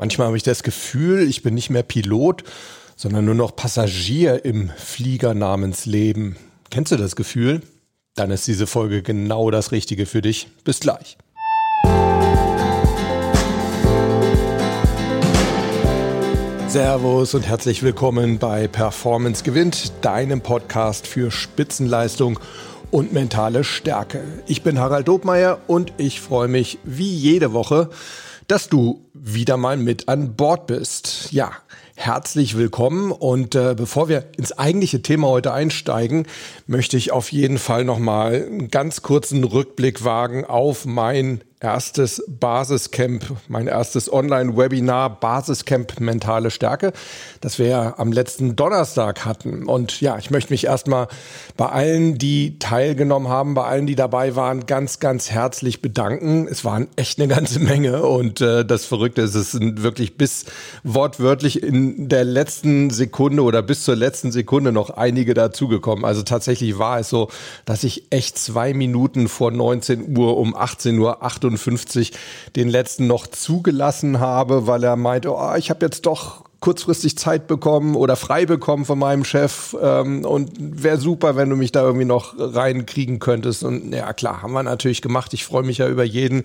Manchmal habe ich das Gefühl, ich bin nicht mehr Pilot, sondern nur noch Passagier im Flieger namens Leben. Kennst du das Gefühl? Dann ist diese Folge genau das Richtige für dich. Bis gleich. Servus und herzlich willkommen bei Performance gewinnt, deinem Podcast für Spitzenleistung und mentale Stärke. Ich bin Harald Dobmeier und ich freue mich wie jede Woche, dass du wieder mal mit an Bord bist. Ja, herzlich willkommen und äh, bevor wir ins eigentliche Thema heute einsteigen, möchte ich auf jeden Fall noch mal einen ganz kurzen Rückblick wagen auf mein erstes Basiscamp, mein erstes Online-Webinar Basiscamp Mentale Stärke, das wir am letzten Donnerstag hatten. Und ja, ich möchte mich erstmal bei allen, die teilgenommen haben, bei allen, die dabei waren, ganz, ganz herzlich bedanken. Es waren echt eine ganze Menge und äh, das Verrückte ist, es sind wirklich bis wortwörtlich in der letzten Sekunde oder bis zur letzten Sekunde noch einige dazugekommen. Also tatsächlich war es so, dass ich echt zwei Minuten vor 19 Uhr um 18 Uhr 8 58 den letzten noch zugelassen habe, weil er meinte, oh, ich habe jetzt doch kurzfristig Zeit bekommen oder frei bekommen von meinem Chef ähm, und wäre super, wenn du mich da irgendwie noch reinkriegen könntest. Und ja, klar, haben wir natürlich gemacht. Ich freue mich ja über jeden,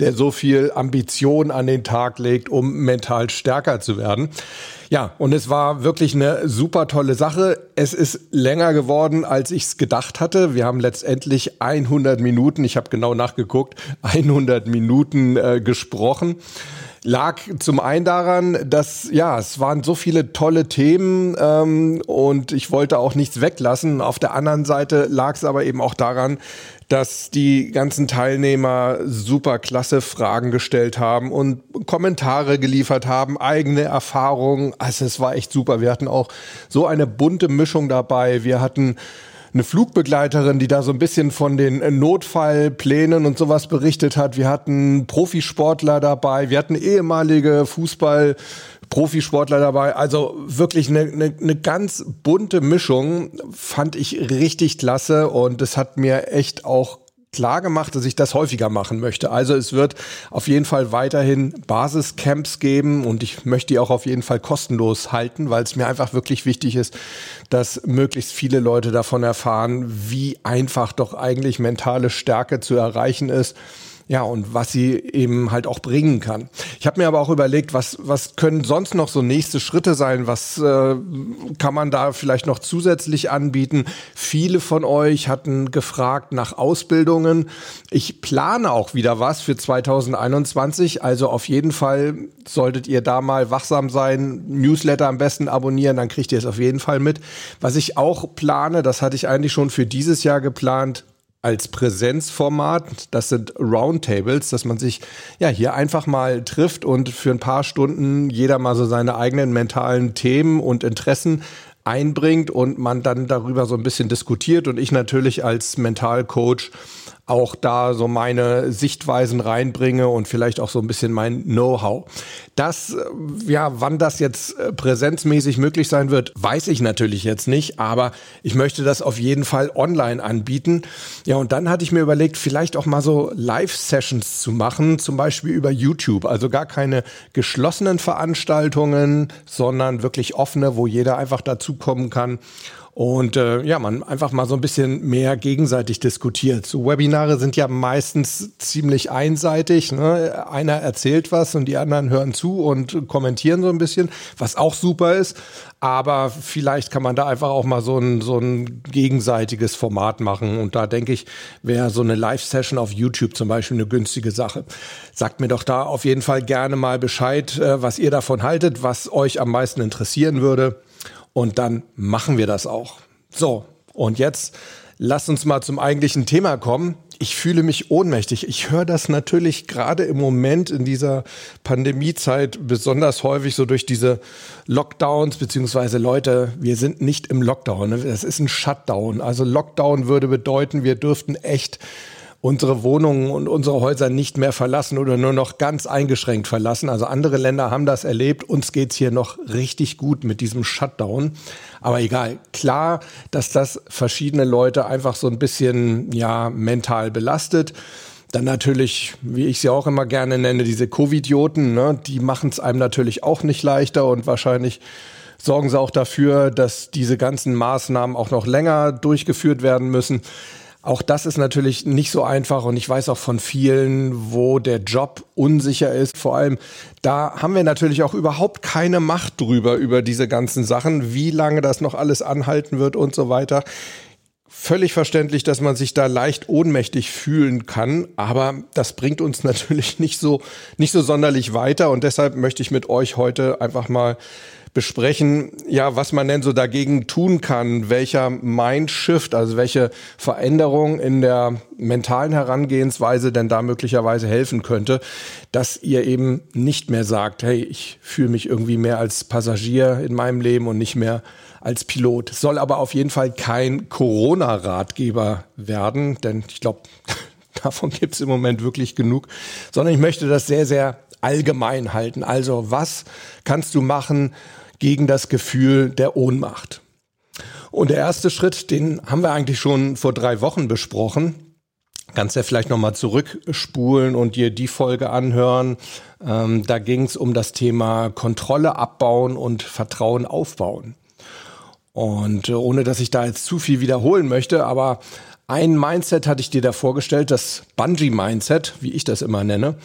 der so viel Ambition an den Tag legt, um mental stärker zu werden. Ja, und es war wirklich eine super tolle Sache. Es ist länger geworden, als ich es gedacht hatte. Wir haben letztendlich 100 Minuten, ich habe genau nachgeguckt, 100 Minuten äh, gesprochen lag zum einen daran, dass ja, es waren so viele tolle Themen ähm, und ich wollte auch nichts weglassen. Auf der anderen Seite lag es aber eben auch daran, dass die ganzen Teilnehmer super klasse Fragen gestellt haben und Kommentare geliefert haben, eigene Erfahrungen. Also es war echt super. Wir hatten auch so eine bunte Mischung dabei. Wir hatten eine Flugbegleiterin, die da so ein bisschen von den äh, Notfallplänen und sowas berichtet hat. Wir hatten Profisportler dabei, wir hatten ehemalige Fußball Profisportler dabei. Also wirklich eine, eine, eine ganz bunte Mischung fand ich richtig klasse und es hat mir echt auch klar gemacht, dass ich das häufiger machen möchte. Also es wird auf jeden Fall weiterhin Basiscamps geben und ich möchte die auch auf jeden Fall kostenlos halten, weil es mir einfach wirklich wichtig ist, dass möglichst viele Leute davon erfahren, wie einfach doch eigentlich mentale Stärke zu erreichen ist ja, und was sie eben halt auch bringen kann. Ich habe mir aber auch überlegt, was, was können sonst noch so nächste Schritte sein? Was äh, kann man da vielleicht noch zusätzlich anbieten? Viele von euch hatten gefragt nach Ausbildungen. Ich plane auch wieder was für 2021. Also auf jeden Fall solltet ihr da mal wachsam sein. Newsletter am besten abonnieren, dann kriegt ihr es auf jeden Fall mit. Was ich auch plane, das hatte ich eigentlich schon für dieses Jahr geplant, als Präsenzformat. Das sind Roundtables, dass man sich ja hier einfach mal trifft und für ein paar Stunden jeder mal so seine eigenen mentalen Themen und Interessen einbringt und man dann darüber so ein bisschen diskutiert und ich natürlich als Mentalcoach auch da so meine Sichtweisen reinbringe und vielleicht auch so ein bisschen mein Know-how. Das, äh, ja, wann das jetzt äh, präsenzmäßig möglich sein wird, weiß ich natürlich jetzt nicht, aber ich möchte das auf jeden Fall online anbieten. Ja, und dann hatte ich mir überlegt, vielleicht auch mal so Live-Sessions zu machen, zum Beispiel über YouTube. Also gar keine geschlossenen Veranstaltungen, sondern wirklich offene, wo jeder einfach dazukommen kann und äh, ja, man einfach mal so ein bisschen mehr gegenseitig diskutiert. So Webinare sind ja meistens ziemlich einseitig. Ne? Einer erzählt was und die anderen hören zu und kommentieren so ein bisschen, was auch super ist. Aber vielleicht kann man da einfach auch mal so ein, so ein gegenseitiges Format machen. Und da denke ich, wäre so eine Live-Session auf YouTube zum Beispiel eine günstige Sache. Sagt mir doch da auf jeden Fall gerne mal Bescheid, äh, was ihr davon haltet, was euch am meisten interessieren würde. Und dann machen wir das auch. So, und jetzt lasst uns mal zum eigentlichen Thema kommen. Ich fühle mich ohnmächtig. Ich höre das natürlich gerade im Moment in dieser Pandemiezeit besonders häufig so durch diese Lockdowns, beziehungsweise Leute, wir sind nicht im Lockdown. Ne? Das ist ein Shutdown. Also Lockdown würde bedeuten, wir dürften echt unsere Wohnungen und unsere Häuser nicht mehr verlassen oder nur noch ganz eingeschränkt verlassen. Also andere Länder haben das erlebt. Uns geht's hier noch richtig gut mit diesem Shutdown. Aber egal, klar, dass das verschiedene Leute einfach so ein bisschen ja mental belastet. Dann natürlich, wie ich sie auch immer gerne nenne, diese Covidioten, ne? die machen es einem natürlich auch nicht leichter und wahrscheinlich sorgen sie auch dafür, dass diese ganzen Maßnahmen auch noch länger durchgeführt werden müssen. Auch das ist natürlich nicht so einfach und ich weiß auch von vielen, wo der Job unsicher ist. Vor allem, da haben wir natürlich auch überhaupt keine Macht drüber, über diese ganzen Sachen, wie lange das noch alles anhalten wird und so weiter. Völlig verständlich, dass man sich da leicht ohnmächtig fühlen kann, aber das bringt uns natürlich nicht so, nicht so sonderlich weiter und deshalb möchte ich mit euch heute einfach mal besprechen, ja, was man denn so dagegen tun kann, welcher Mindshift, also welche Veränderung in der mentalen Herangehensweise denn da möglicherweise helfen könnte, dass ihr eben nicht mehr sagt, hey, ich fühle mich irgendwie mehr als Passagier in meinem Leben und nicht mehr als Pilot. Soll aber auf jeden Fall kein Corona-Ratgeber werden, denn ich glaube, davon gibt es im Moment wirklich genug, sondern ich möchte das sehr, sehr allgemein halten. Also was kannst du machen, gegen das Gefühl der Ohnmacht. Und der erste Schritt, den haben wir eigentlich schon vor drei Wochen besprochen. Kannst ja vielleicht nochmal zurückspulen und dir die Folge anhören. Ähm, da ging es um das Thema Kontrolle abbauen und Vertrauen aufbauen. Und äh, ohne dass ich da jetzt zu viel wiederholen möchte, aber ein Mindset hatte ich dir da vorgestellt, das Bungee-Mindset, wie ich das immer nenne.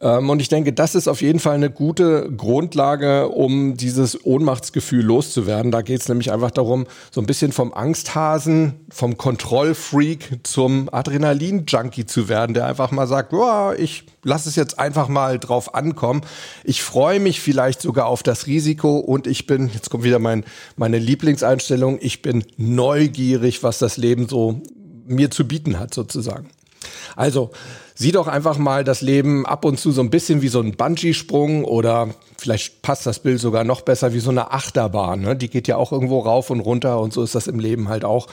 Ähm, und ich denke, das ist auf jeden Fall eine gute Grundlage, um dieses Ohnmachtsgefühl loszuwerden. Da geht es nämlich einfach darum, so ein bisschen vom Angsthasen, vom Kontrollfreak zum Adrenalin-Junkie zu werden, der einfach mal sagt, oh, ich lasse es jetzt einfach mal drauf ankommen. Ich freue mich vielleicht sogar auf das Risiko und ich bin, jetzt kommt wieder mein, meine Lieblingseinstellung, ich bin neugierig, was das Leben so mir zu bieten hat sozusagen. Also sieh doch einfach mal das Leben ab und zu so ein bisschen wie so ein Bungee-Sprung oder vielleicht passt das Bild sogar noch besser wie so eine Achterbahn. Ne? Die geht ja auch irgendwo rauf und runter und so ist das im Leben halt auch.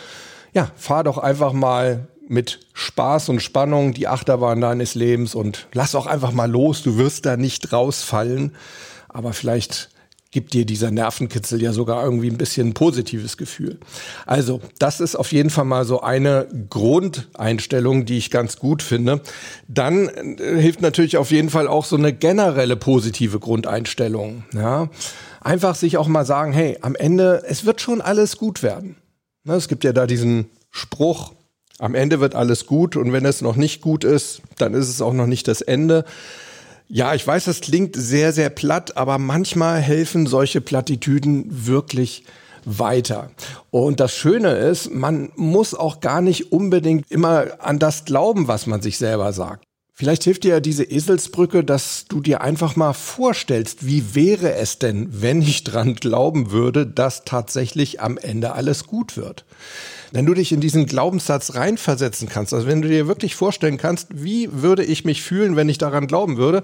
Ja, fahr doch einfach mal mit Spaß und Spannung die Achterbahn deines Lebens und lass auch einfach mal los. Du wirst da nicht rausfallen, aber vielleicht gibt dir dieser Nervenkitzel ja sogar irgendwie ein bisschen ein positives Gefühl. Also, das ist auf jeden Fall mal so eine Grundeinstellung, die ich ganz gut finde. Dann äh, hilft natürlich auf jeden Fall auch so eine generelle positive Grundeinstellung. Ja? Einfach sich auch mal sagen, hey, am Ende, es wird schon alles gut werden. Ne, es gibt ja da diesen Spruch, am Ende wird alles gut und wenn es noch nicht gut ist, dann ist es auch noch nicht das Ende. Ja, ich weiß, das klingt sehr, sehr platt, aber manchmal helfen solche Plattitüden wirklich weiter. Und das Schöne ist, man muss auch gar nicht unbedingt immer an das glauben, was man sich selber sagt. Vielleicht hilft dir ja diese Eselsbrücke, dass du dir einfach mal vorstellst, wie wäre es denn, wenn ich dran glauben würde, dass tatsächlich am Ende alles gut wird. Wenn du dich in diesen Glaubenssatz reinversetzen kannst, also wenn du dir wirklich vorstellen kannst, wie würde ich mich fühlen, wenn ich daran glauben würde,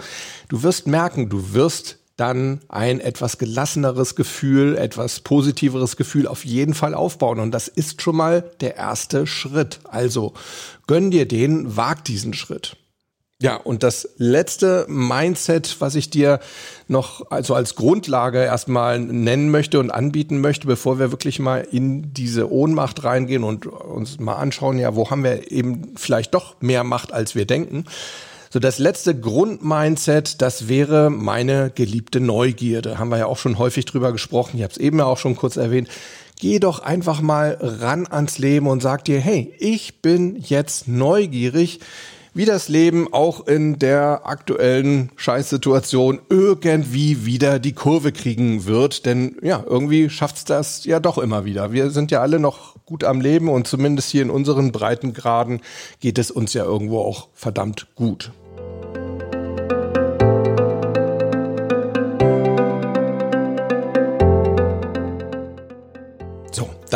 du wirst merken, du wirst dann ein etwas gelasseneres Gefühl, etwas positiveres Gefühl auf jeden Fall aufbauen. Und das ist schon mal der erste Schritt. Also gönn dir den, wag diesen Schritt. Ja, und das letzte Mindset, was ich dir noch also als Grundlage erstmal nennen möchte und anbieten möchte, bevor wir wirklich mal in diese Ohnmacht reingehen und uns mal anschauen, ja, wo haben wir eben vielleicht doch mehr Macht, als wir denken. So, das letzte Grundmindset, das wäre meine geliebte Neugierde. Haben wir ja auch schon häufig drüber gesprochen. Ich habe es eben ja auch schon kurz erwähnt. Geh doch einfach mal ran ans Leben und sag dir, hey, ich bin jetzt neugierig wie das Leben auch in der aktuellen Scheißsituation irgendwie wieder die Kurve kriegen wird. Denn ja, irgendwie schafft's das ja doch immer wieder. Wir sind ja alle noch gut am Leben und zumindest hier in unseren Breitengraden geht es uns ja irgendwo auch verdammt gut.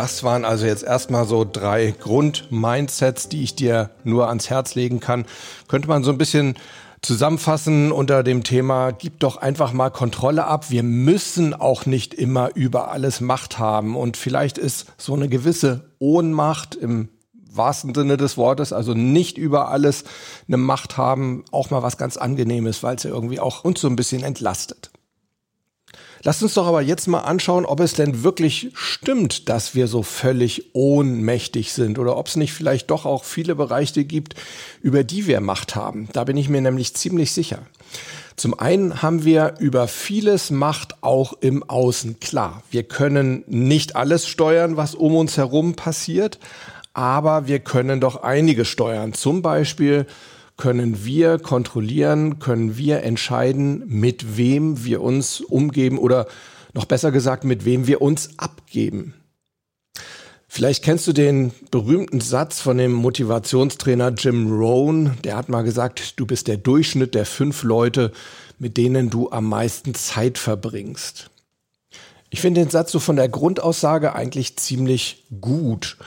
Das waren also jetzt erstmal so drei Grundmindsets, die ich dir nur ans Herz legen kann. Könnte man so ein bisschen zusammenfassen unter dem Thema, gib doch einfach mal Kontrolle ab. Wir müssen auch nicht immer über alles Macht haben. Und vielleicht ist so eine gewisse Ohnmacht im wahrsten Sinne des Wortes, also nicht über alles eine Macht haben, auch mal was ganz Angenehmes, weil es ja irgendwie auch uns so ein bisschen entlastet. Lasst uns doch aber jetzt mal anschauen, ob es denn wirklich stimmt, dass wir so völlig ohnmächtig sind oder ob es nicht vielleicht doch auch viele Bereiche gibt, über die wir Macht haben. Da bin ich mir nämlich ziemlich sicher. Zum einen haben wir über vieles Macht auch im Außen. Klar, wir können nicht alles steuern, was um uns herum passiert, aber wir können doch einige steuern. Zum Beispiel können wir kontrollieren, können wir entscheiden, mit wem wir uns umgeben oder noch besser gesagt, mit wem wir uns abgeben. Vielleicht kennst du den berühmten Satz von dem Motivationstrainer Jim Rohn. Der hat mal gesagt, du bist der Durchschnitt der fünf Leute, mit denen du am meisten Zeit verbringst. Ich finde den Satz so von der Grundaussage eigentlich ziemlich gut.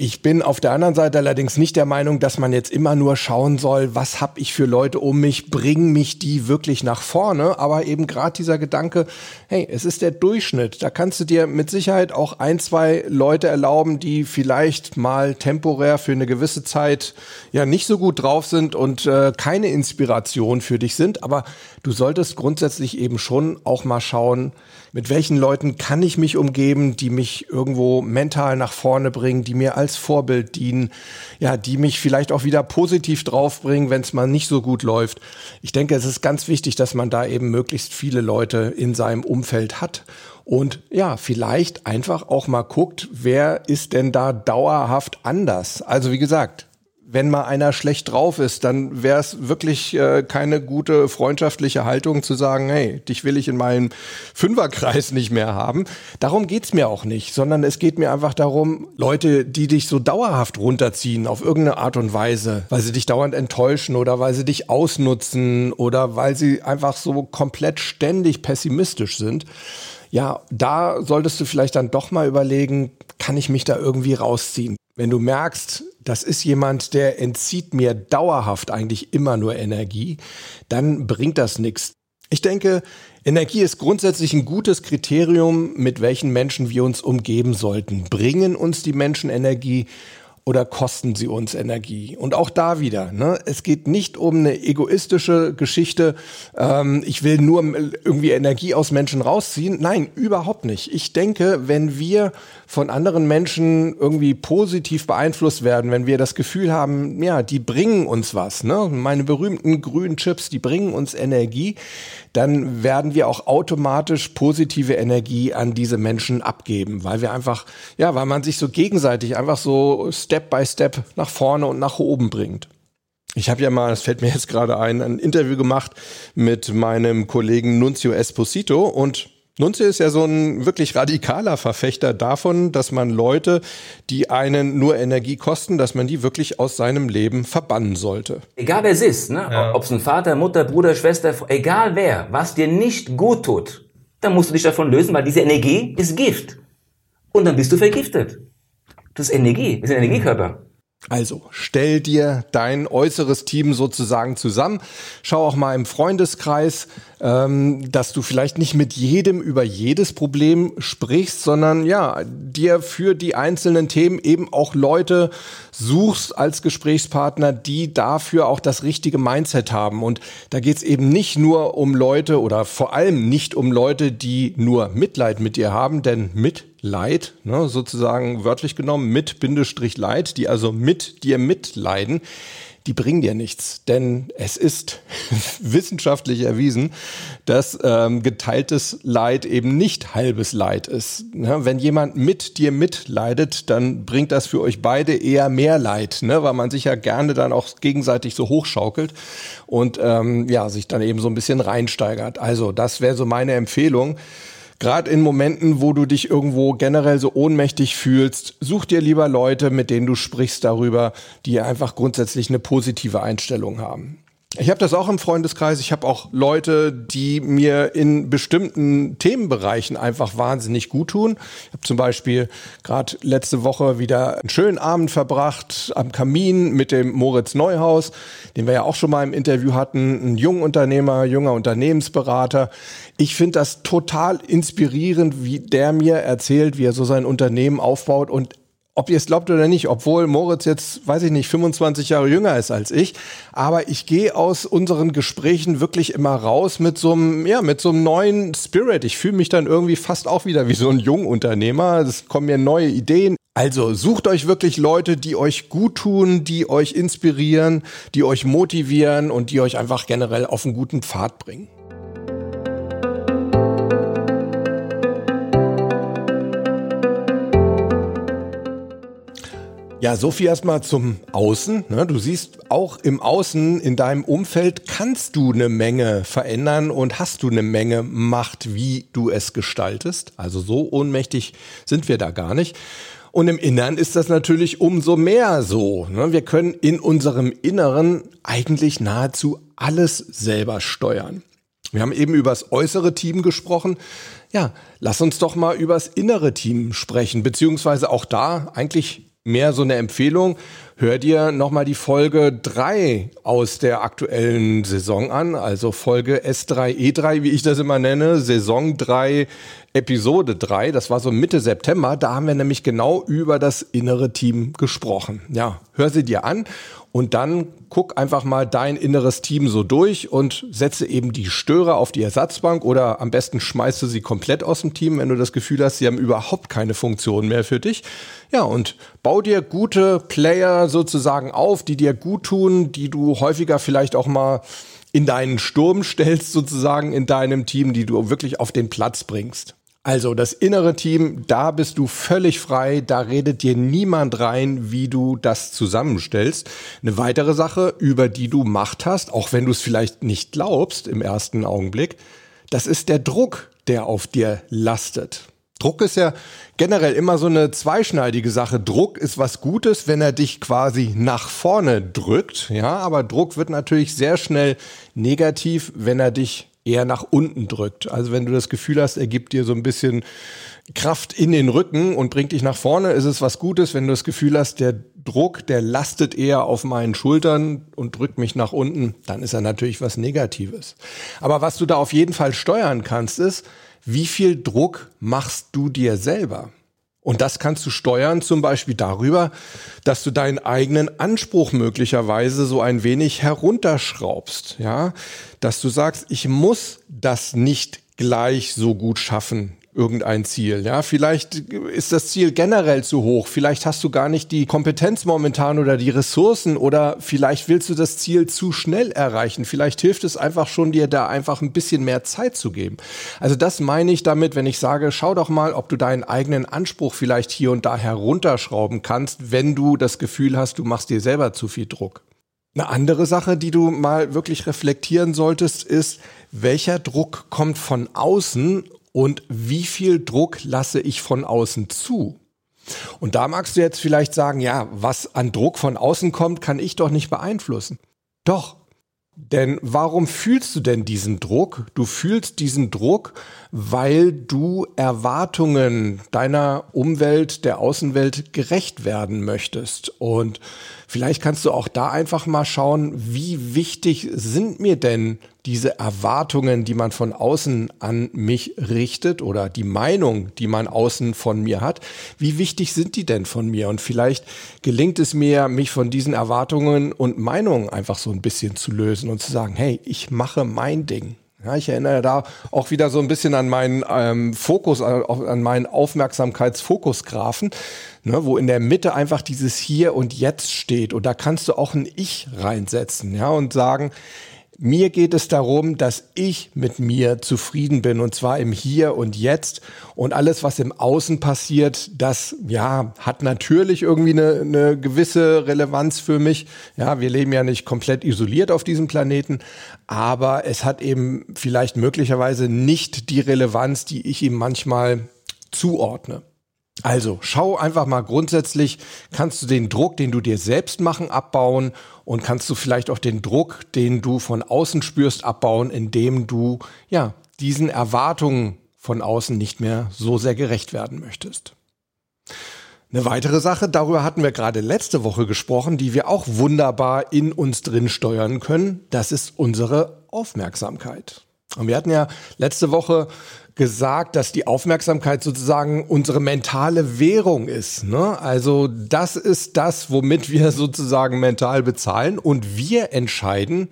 Ich bin auf der anderen Seite allerdings nicht der Meinung, dass man jetzt immer nur schauen soll, was habe ich für Leute um mich, bringen mich die wirklich nach vorne. Aber eben gerade dieser Gedanke, hey, es ist der Durchschnitt. Da kannst du dir mit Sicherheit auch ein, zwei Leute erlauben, die vielleicht mal temporär für eine gewisse Zeit ja nicht so gut drauf sind und äh, keine Inspiration für dich sind. Aber du solltest grundsätzlich eben schon auch mal schauen, mit welchen Leuten kann ich mich umgeben, die mich irgendwo mental nach vorne bringen, die mir als Vorbild dienen, ja, die mich vielleicht auch wieder positiv draufbringen, wenn es mal nicht so gut läuft. Ich denke, es ist ganz wichtig, dass man da eben möglichst viele Leute in seinem Umfeld hat und ja, vielleicht einfach auch mal guckt, wer ist denn da dauerhaft anders? Also wie gesagt, wenn mal einer schlecht drauf ist, dann wäre es wirklich äh, keine gute freundschaftliche Haltung zu sagen, hey, dich will ich in meinem Fünferkreis nicht mehr haben. Darum geht's mir auch nicht, sondern es geht mir einfach darum, Leute, die dich so dauerhaft runterziehen auf irgendeine Art und Weise, weil sie dich dauernd enttäuschen oder weil sie dich ausnutzen oder weil sie einfach so komplett ständig pessimistisch sind. Ja, da solltest du vielleicht dann doch mal überlegen, kann ich mich da irgendwie rausziehen? Wenn du merkst, das ist jemand, der entzieht mir dauerhaft eigentlich immer nur Energie, dann bringt das nichts. Ich denke, Energie ist grundsätzlich ein gutes Kriterium, mit welchen Menschen wir uns umgeben sollten. Bringen uns die Menschen Energie oder kosten sie uns Energie? Und auch da wieder, ne? es geht nicht um eine egoistische Geschichte, ähm, ich will nur irgendwie Energie aus Menschen rausziehen. Nein, überhaupt nicht. Ich denke, wenn wir von anderen Menschen irgendwie positiv beeinflusst werden, wenn wir das Gefühl haben, ja, die bringen uns was, ne? meine berühmten grünen Chips, die bringen uns Energie, dann werden wir auch automatisch positive Energie an diese Menschen abgeben, weil wir einfach, ja, weil man sich so gegenseitig einfach so Step Step by Step nach vorne und nach oben bringt. Ich habe ja mal, das fällt mir jetzt gerade ein, ein Interview gemacht mit meinem Kollegen Nunzio Esposito und Nunzio ist ja so ein wirklich radikaler Verfechter davon, dass man Leute, die einen nur Energie kosten, dass man die wirklich aus seinem Leben verbannen sollte. Egal wer es ist, ne? Ja. ob es ein Vater, Mutter, Bruder, Schwester, egal wer, was dir nicht gut tut, dann musst du dich davon lösen, weil diese Energie ist Gift. Und dann bist du vergiftet. Das ist Energie, das ist ein Energiekörper. Also stell dir dein äußeres Team sozusagen zusammen. Schau auch mal im Freundeskreis, ähm, dass du vielleicht nicht mit jedem über jedes Problem sprichst, sondern ja, dir für die einzelnen Themen eben auch Leute suchst als Gesprächspartner, die dafür auch das richtige Mindset haben. Und da geht's eben nicht nur um Leute oder vor allem nicht um Leute, die nur Mitleid mit dir haben, denn mit Leid, ne, sozusagen wörtlich genommen, mit Bindestrich Leid, die also mit dir mitleiden, die bringen dir nichts. Denn es ist wissenschaftlich erwiesen, dass ähm, geteiltes Leid eben nicht halbes Leid ist. Ne? Wenn jemand mit dir mitleidet, dann bringt das für euch beide eher mehr Leid, ne? weil man sich ja gerne dann auch gegenseitig so hochschaukelt und ähm, ja, sich dann eben so ein bisschen reinsteigert. Also das wäre so meine Empfehlung. Gerade in Momenten, wo du dich irgendwo generell so ohnmächtig fühlst, such dir lieber Leute, mit denen du sprichst darüber, die einfach grundsätzlich eine positive Einstellung haben. Ich habe das auch im Freundeskreis. Ich habe auch Leute, die mir in bestimmten Themenbereichen einfach wahnsinnig gut tun. Ich habe zum Beispiel gerade letzte Woche wieder einen schönen Abend verbracht am Kamin mit dem Moritz Neuhaus, den wir ja auch schon mal im Interview hatten, ein junger Unternehmer, junger Unternehmensberater. Ich finde das total inspirierend, wie der mir erzählt, wie er so sein Unternehmen aufbaut und ob ihr es glaubt oder nicht, obwohl Moritz jetzt, weiß ich nicht, 25 Jahre jünger ist als ich, aber ich gehe aus unseren Gesprächen wirklich immer raus mit so einem, ja, mit so einem neuen Spirit. Ich fühle mich dann irgendwie fast auch wieder wie so ein Jungunternehmer. Es kommen mir neue Ideen. Also sucht euch wirklich Leute, die euch gut tun, die euch inspirieren, die euch motivieren und die euch einfach generell auf einen guten Pfad bringen. Ja, so viel erstmal zum Außen. Ne? Du siehst, auch im Außen, in deinem Umfeld kannst du eine Menge verändern und hast du eine Menge Macht, wie du es gestaltest. Also so ohnmächtig sind wir da gar nicht. Und im Innern ist das natürlich umso mehr so. Ne? Wir können in unserem Inneren eigentlich nahezu alles selber steuern. Wir haben eben über das äußere Team gesprochen. Ja, lass uns doch mal über das innere Team sprechen, beziehungsweise auch da eigentlich mehr so eine Empfehlung. Hör dir nochmal die Folge 3 aus der aktuellen Saison an, also Folge S3E3, wie ich das immer nenne, Saison 3, Episode 3, das war so Mitte September, da haben wir nämlich genau über das innere Team gesprochen. Ja, hör sie dir an und dann guck einfach mal dein inneres Team so durch und setze eben die Störer auf die Ersatzbank oder am besten schmeißt du sie komplett aus dem Team, wenn du das Gefühl hast, sie haben überhaupt keine Funktion mehr für dich. Ja, und bau dir gute Player sozusagen auf, die dir gut tun, die du häufiger vielleicht auch mal in deinen Sturm stellst sozusagen in deinem Team, die du wirklich auf den Platz bringst. Also das innere Team, da bist du völlig frei, da redet dir niemand rein, wie du das zusammenstellst. Eine weitere Sache, über die du Macht hast, auch wenn du es vielleicht nicht glaubst im ersten Augenblick, das ist der Druck, der auf dir lastet. Druck ist ja generell immer so eine zweischneidige Sache. Druck ist was Gutes, wenn er dich quasi nach vorne drückt, ja, aber Druck wird natürlich sehr schnell negativ, wenn er dich eher nach unten drückt. Also wenn du das Gefühl hast, er gibt dir so ein bisschen Kraft in den Rücken und bringt dich nach vorne, ist es was Gutes. Wenn du das Gefühl hast, der Druck, der lastet eher auf meinen Schultern und drückt mich nach unten, dann ist er natürlich was Negatives. Aber was du da auf jeden Fall steuern kannst, ist, wie viel Druck machst du dir selber? Und das kannst du steuern zum Beispiel darüber, dass du deinen eigenen Anspruch möglicherweise so ein wenig herunterschraubst, ja, dass du sagst, ich muss das nicht gleich so gut schaffen irgendein Ziel. Ja, vielleicht ist das Ziel generell zu hoch. Vielleicht hast du gar nicht die Kompetenz momentan oder die Ressourcen oder vielleicht willst du das Ziel zu schnell erreichen. Vielleicht hilft es einfach schon dir da einfach ein bisschen mehr Zeit zu geben. Also das meine ich damit, wenn ich sage, schau doch mal, ob du deinen eigenen Anspruch vielleicht hier und da herunterschrauben kannst, wenn du das Gefühl hast, du machst dir selber zu viel Druck. Eine andere Sache, die du mal wirklich reflektieren solltest, ist, welcher Druck kommt von außen und wie viel Druck lasse ich von außen zu? Und da magst du jetzt vielleicht sagen, ja, was an Druck von außen kommt, kann ich doch nicht beeinflussen. Doch, denn warum fühlst du denn diesen Druck? Du fühlst diesen Druck, weil du Erwartungen deiner Umwelt, der Außenwelt gerecht werden möchtest. Und vielleicht kannst du auch da einfach mal schauen, wie wichtig sind mir denn diese Erwartungen, die man von außen an mich richtet oder die Meinung, die man außen von mir hat, wie wichtig sind die denn von mir? Und vielleicht gelingt es mir, mich von diesen Erwartungen und Meinungen einfach so ein bisschen zu lösen und zu sagen, hey, ich mache mein Ding. Ja, ich erinnere da auch wieder so ein bisschen an meinen ähm, Fokus, äh, an meinen Aufmerksamkeitsfokusgrafen, ne, wo in der Mitte einfach dieses Hier und Jetzt steht. Und da kannst du auch ein Ich reinsetzen, ja, und sagen, mir geht es darum, dass ich mit mir zufrieden bin und zwar im Hier und Jetzt und alles, was im Außen passiert, das ja hat natürlich irgendwie eine, eine gewisse Relevanz für mich. Ja, wir leben ja nicht komplett isoliert auf diesem Planeten, aber es hat eben vielleicht möglicherweise nicht die Relevanz, die ich ihm manchmal zuordne. Also schau einfach mal grundsätzlich, kannst du den Druck, den du dir selbst machen, abbauen und kannst du vielleicht auch den Druck, den du von außen spürst, abbauen, indem du ja diesen Erwartungen von außen nicht mehr so sehr gerecht werden möchtest. Eine weitere Sache, darüber hatten wir gerade letzte Woche gesprochen, die wir auch wunderbar in uns drin steuern können, das ist unsere Aufmerksamkeit. Und wir hatten ja letzte Woche gesagt, dass die Aufmerksamkeit sozusagen unsere mentale Währung ist. Ne? Also das ist das, womit wir sozusagen mental bezahlen und wir entscheiden,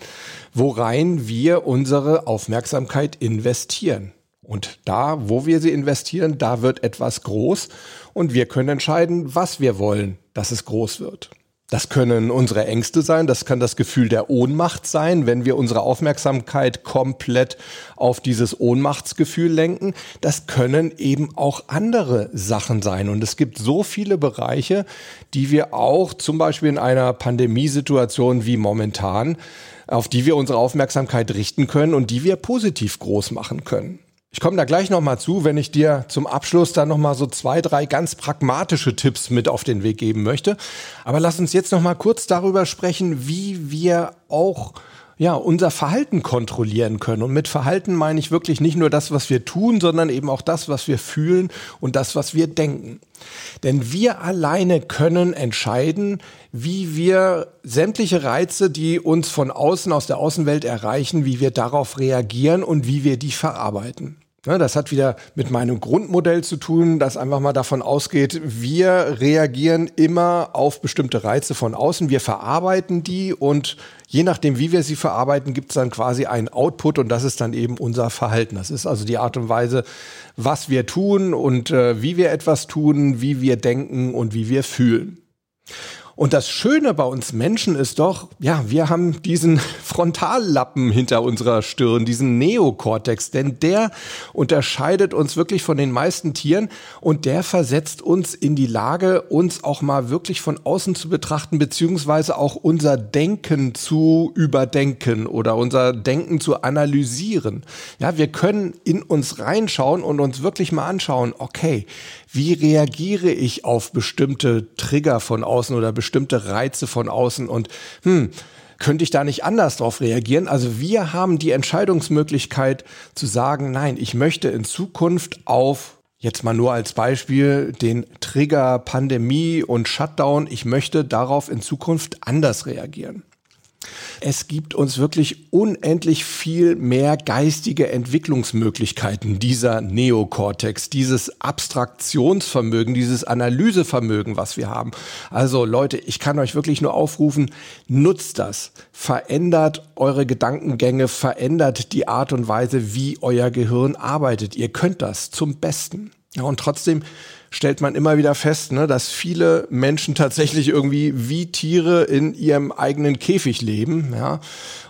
worein wir unsere Aufmerksamkeit investieren. Und da, wo wir sie investieren, da wird etwas groß und wir können entscheiden, was wir wollen, dass es groß wird. Das können unsere Ängste sein, das kann das Gefühl der Ohnmacht sein, wenn wir unsere Aufmerksamkeit komplett auf dieses Ohnmachtsgefühl lenken. Das können eben auch andere Sachen sein. Und es gibt so viele Bereiche, die wir auch zum Beispiel in einer Pandemiesituation wie momentan, auf die wir unsere Aufmerksamkeit richten können und die wir positiv groß machen können. Ich komme da gleich nochmal zu, wenn ich dir zum Abschluss dann nochmal so zwei, drei ganz pragmatische Tipps mit auf den Weg geben möchte. Aber lass uns jetzt nochmal kurz darüber sprechen, wie wir auch ja, unser Verhalten kontrollieren können. Und mit Verhalten meine ich wirklich nicht nur das, was wir tun, sondern eben auch das, was wir fühlen und das, was wir denken. Denn wir alleine können entscheiden, wie wir sämtliche Reize, die uns von außen aus der Außenwelt erreichen, wie wir darauf reagieren und wie wir die verarbeiten. Ne, das hat wieder mit meinem Grundmodell zu tun, das einfach mal davon ausgeht, wir reagieren immer auf bestimmte Reize von außen, wir verarbeiten die und je nachdem, wie wir sie verarbeiten, gibt es dann quasi einen Output und das ist dann eben unser Verhalten. Das ist also die Art und Weise, was wir tun und äh, wie wir etwas tun, wie wir denken und wie wir fühlen. Und das Schöne bei uns Menschen ist doch, ja, wir haben diesen Frontallappen hinter unserer Stirn, diesen Neokortex, denn der unterscheidet uns wirklich von den meisten Tieren und der versetzt uns in die Lage, uns auch mal wirklich von außen zu betrachten, beziehungsweise auch unser Denken zu überdenken oder unser Denken zu analysieren. Ja, wir können in uns reinschauen und uns wirklich mal anschauen, okay, wie reagiere ich auf bestimmte Trigger von außen oder bestimmte Reize von außen und hm, könnte ich da nicht anders darauf reagieren? Also wir haben die Entscheidungsmöglichkeit zu sagen, nein, ich möchte in Zukunft auf Jetzt mal nur als Beispiel den Trigger Pandemie und Shutdown. Ich möchte darauf in Zukunft anders reagieren. Es gibt uns wirklich unendlich viel mehr geistige Entwicklungsmöglichkeiten, dieser Neokortex, dieses Abstraktionsvermögen, dieses Analysevermögen, was wir haben. Also Leute, ich kann euch wirklich nur aufrufen, nutzt das, verändert eure Gedankengänge, verändert die Art und Weise, wie euer Gehirn arbeitet. Ihr könnt das zum Besten. Ja, und trotzdem stellt man immer wieder fest, ne, dass viele Menschen tatsächlich irgendwie wie Tiere in ihrem eigenen Käfig leben, ja,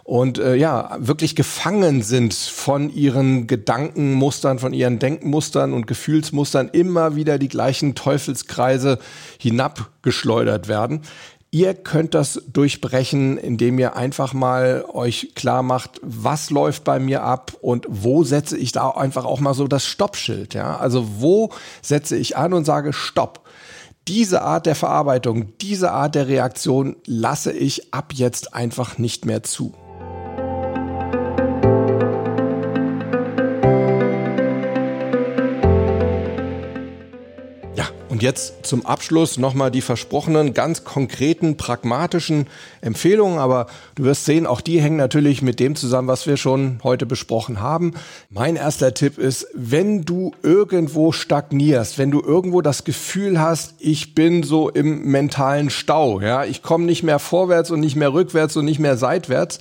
und äh, ja, wirklich gefangen sind von ihren Gedankenmustern, von ihren Denkmustern und Gefühlsmustern, immer wieder die gleichen Teufelskreise hinabgeschleudert werden. Ihr könnt das durchbrechen, indem ihr einfach mal euch klar macht, was läuft bei mir ab und wo setze ich da einfach auch mal so das Stoppschild. Ja? Also wo setze ich an und sage Stopp. Diese Art der Verarbeitung, diese Art der Reaktion lasse ich ab jetzt einfach nicht mehr zu. Jetzt zum Abschluss nochmal die versprochenen, ganz konkreten, pragmatischen Empfehlungen. Aber du wirst sehen, auch die hängen natürlich mit dem zusammen, was wir schon heute besprochen haben. Mein erster Tipp ist, wenn du irgendwo stagnierst, wenn du irgendwo das Gefühl hast, ich bin so im mentalen Stau, ja, ich komme nicht mehr vorwärts und nicht mehr rückwärts und nicht mehr seitwärts,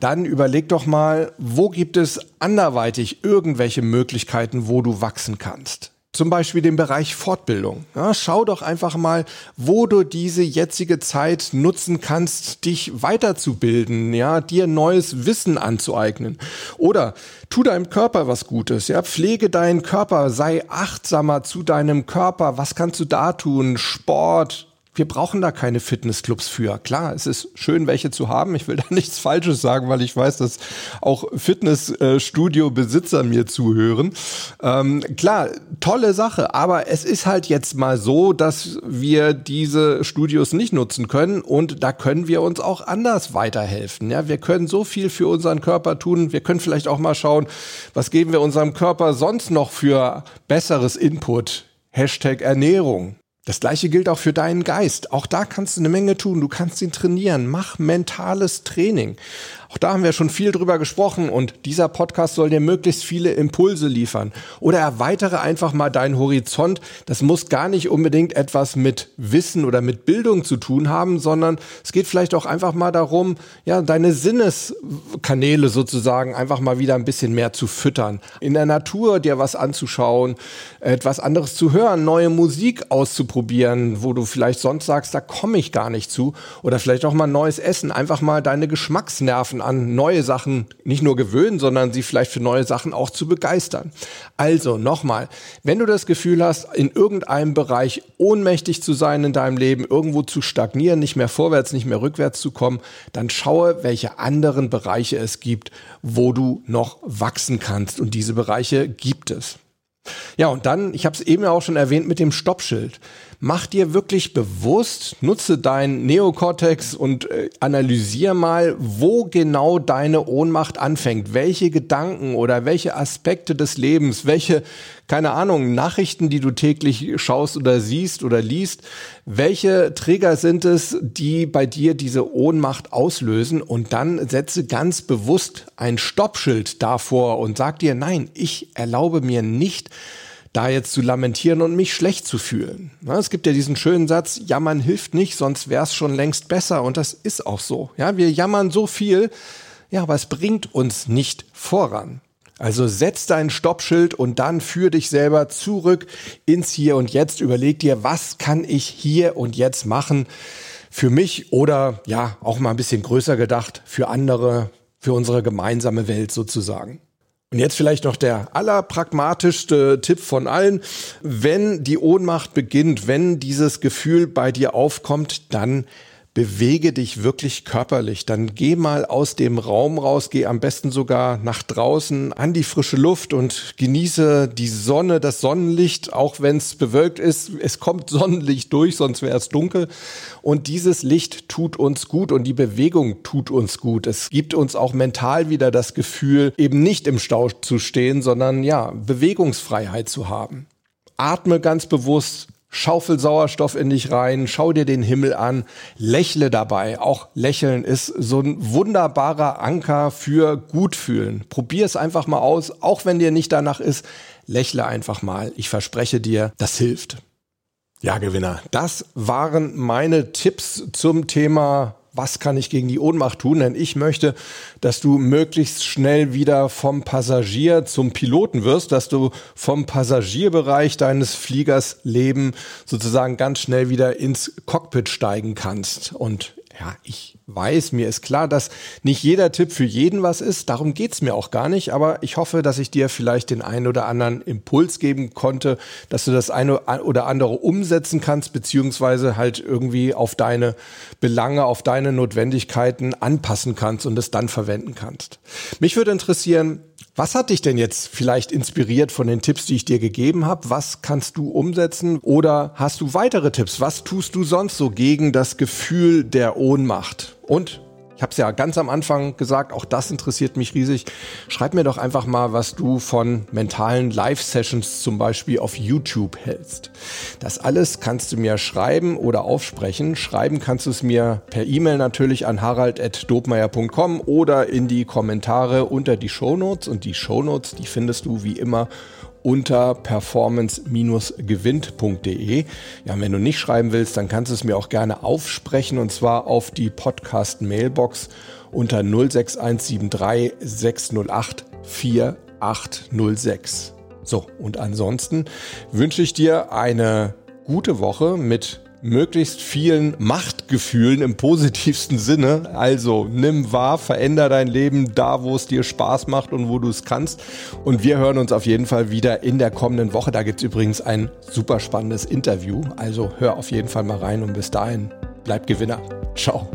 dann überleg doch mal, wo gibt es anderweitig irgendwelche Möglichkeiten, wo du wachsen kannst. Zum Beispiel den Bereich Fortbildung. Ja, schau doch einfach mal, wo du diese jetzige Zeit nutzen kannst, dich weiterzubilden, ja, dir neues Wissen anzueignen. Oder tu deinem Körper was Gutes, ja, pflege deinen Körper, sei achtsamer zu deinem Körper. Was kannst du da tun? Sport, wir brauchen da keine Fitnessclubs für. Klar, es ist schön, welche zu haben. Ich will da nichts Falsches sagen, weil ich weiß, dass auch Fitnessstudio-Besitzer mir zuhören. Ähm, klar, tolle Sache, aber es ist halt jetzt mal so, dass wir diese Studios nicht nutzen können und da können wir uns auch anders weiterhelfen. Ja, wir können so viel für unseren Körper tun. Wir können vielleicht auch mal schauen, was geben wir unserem Körper sonst noch für besseres Input. Hashtag Ernährung. Das gleiche gilt auch für deinen Geist. Auch da kannst du eine Menge tun. Du kannst ihn trainieren. Mach mentales Training. Auch da haben wir schon viel drüber gesprochen und dieser Podcast soll dir möglichst viele Impulse liefern. Oder erweitere einfach mal deinen Horizont. Das muss gar nicht unbedingt etwas mit Wissen oder mit Bildung zu tun haben, sondern es geht vielleicht auch einfach mal darum, ja, deine Sinneskanäle sozusagen einfach mal wieder ein bisschen mehr zu füttern. In der Natur dir was anzuschauen, etwas anderes zu hören, neue Musik auszuprobieren, wo du vielleicht sonst sagst, da komme ich gar nicht zu. Oder vielleicht auch mal neues Essen, einfach mal deine Geschmacksnerven Menschen an neue Sachen nicht nur gewöhnen, sondern sie vielleicht für neue Sachen auch zu begeistern. Also nochmal, wenn du das Gefühl hast, in irgendeinem Bereich ohnmächtig zu sein in deinem Leben, irgendwo zu stagnieren, nicht mehr vorwärts, nicht mehr rückwärts zu kommen, dann schaue, welche anderen Bereiche es gibt, wo du noch wachsen kannst. Und diese Bereiche gibt es. Ja, und dann, ich habe es eben auch schon erwähnt mit dem Stoppschild mach dir wirklich bewusst, nutze dein Neokortex und äh, analysier mal, wo genau deine Ohnmacht anfängt, welche Gedanken oder welche Aspekte des Lebens, welche, keine Ahnung, Nachrichten, die du täglich schaust oder siehst oder liest, welche Trigger sind es, die bei dir diese Ohnmacht auslösen? Und dann setze ganz bewusst ein Stoppschild davor und sag dir, nein, ich erlaube mir nicht, da jetzt zu lamentieren und mich schlecht zu fühlen. es gibt ja diesen schönen Satz, jammern hilft nicht, sonst wäre es schon längst besser. Und das ist auch so. Ja, wir jammern so viel, ja, aber es bringt uns nicht voran. Also setz dein Stoppschild und dann führ dich selber zurück ins Hier und Jetzt. Überleg dir, was kann ich hier und jetzt machen für mich oder ja, auch mal ein bisschen größer gedacht für andere, für unsere gemeinsame Welt sozusagen. Und jetzt vielleicht noch der allerpragmatischste Tipp von allen. Wenn die Ohnmacht beginnt, wenn dieses Gefühl bei dir aufkommt, dann bewege dich wirklich körperlich. Dann geh mal aus dem Raum raus, geh am besten sogar nach draußen an die frische Luft und genieße die Sonne, das Sonnenlicht, auch wenn es bewölkt ist. Es kommt Sonnenlicht durch, sonst wäre es dunkel. Und dieses Licht tut uns gut und die Bewegung tut uns gut. Es gibt uns auch mental wieder das Gefühl, eben nicht im Stau zu stehen, sondern ja, Bewegungsfreiheit zu haben. Atme ganz bewusst, Schaufel Sauerstoff in dich rein, schau dir den Himmel an, lächle dabei. Auch lächeln ist so ein wunderbarer Anker für Gutfühlen. Probier es einfach mal aus, auch wenn dir nicht danach ist. Lächle einfach mal. Ich verspreche dir, das hilft. Ja, Gewinner, das waren meine Tipps zum Thema was kann ich gegen die Ohnmacht tun? Denn ich möchte, dass du möglichst schnell wieder vom Passagier zum Piloten wirst, dass du vom Passagierbereich deines Fliegers Leben sozusagen ganz schnell wieder ins Cockpit steigen kannst. Und ja, ich weiß, mir ist klar, dass nicht jeder Tipp für jeden was ist. Darum geht's mir auch gar nicht. Aber ich hoffe, dass ich dir vielleicht den einen oder anderen Impuls geben konnte, dass du das eine oder andere umsetzen kannst, beziehungsweise halt irgendwie auf deine Belange, auf deine Notwendigkeiten anpassen kannst und es dann verwenden kannst. Mich würde interessieren, was hat dich denn jetzt vielleicht inspiriert von den Tipps, die ich dir gegeben habe? Was kannst du umsetzen? Oder hast du weitere Tipps? Was tust du sonst so gegen das Gefühl der Ohnmacht? Und ich habe es ja ganz am Anfang gesagt, auch das interessiert mich riesig. Schreib mir doch einfach mal, was du von mentalen Live-Sessions zum Beispiel auf YouTube hältst. Das alles kannst du mir schreiben oder aufsprechen. Schreiben kannst du es mir per E-Mail natürlich an harald.dobmeier.com oder in die Kommentare unter die Shownotes. Und die Shownotes, die findest du wie immer unter performance-gewinnt.de. Ja, wenn du nicht schreiben willst, dann kannst du es mir auch gerne aufsprechen und zwar auf die Podcast-Mailbox unter 06173 608 4806. So, und ansonsten wünsche ich dir eine gute Woche mit möglichst vielen Machtgefühlen im positivsten Sinne. Also nimm wahr, veränder dein Leben da, wo es dir Spaß macht und wo du es kannst. Und wir hören uns auf jeden Fall wieder in der kommenden Woche. Da gibt es übrigens ein super spannendes Interview. Also hör auf jeden Fall mal rein und bis dahin bleib Gewinner. Ciao.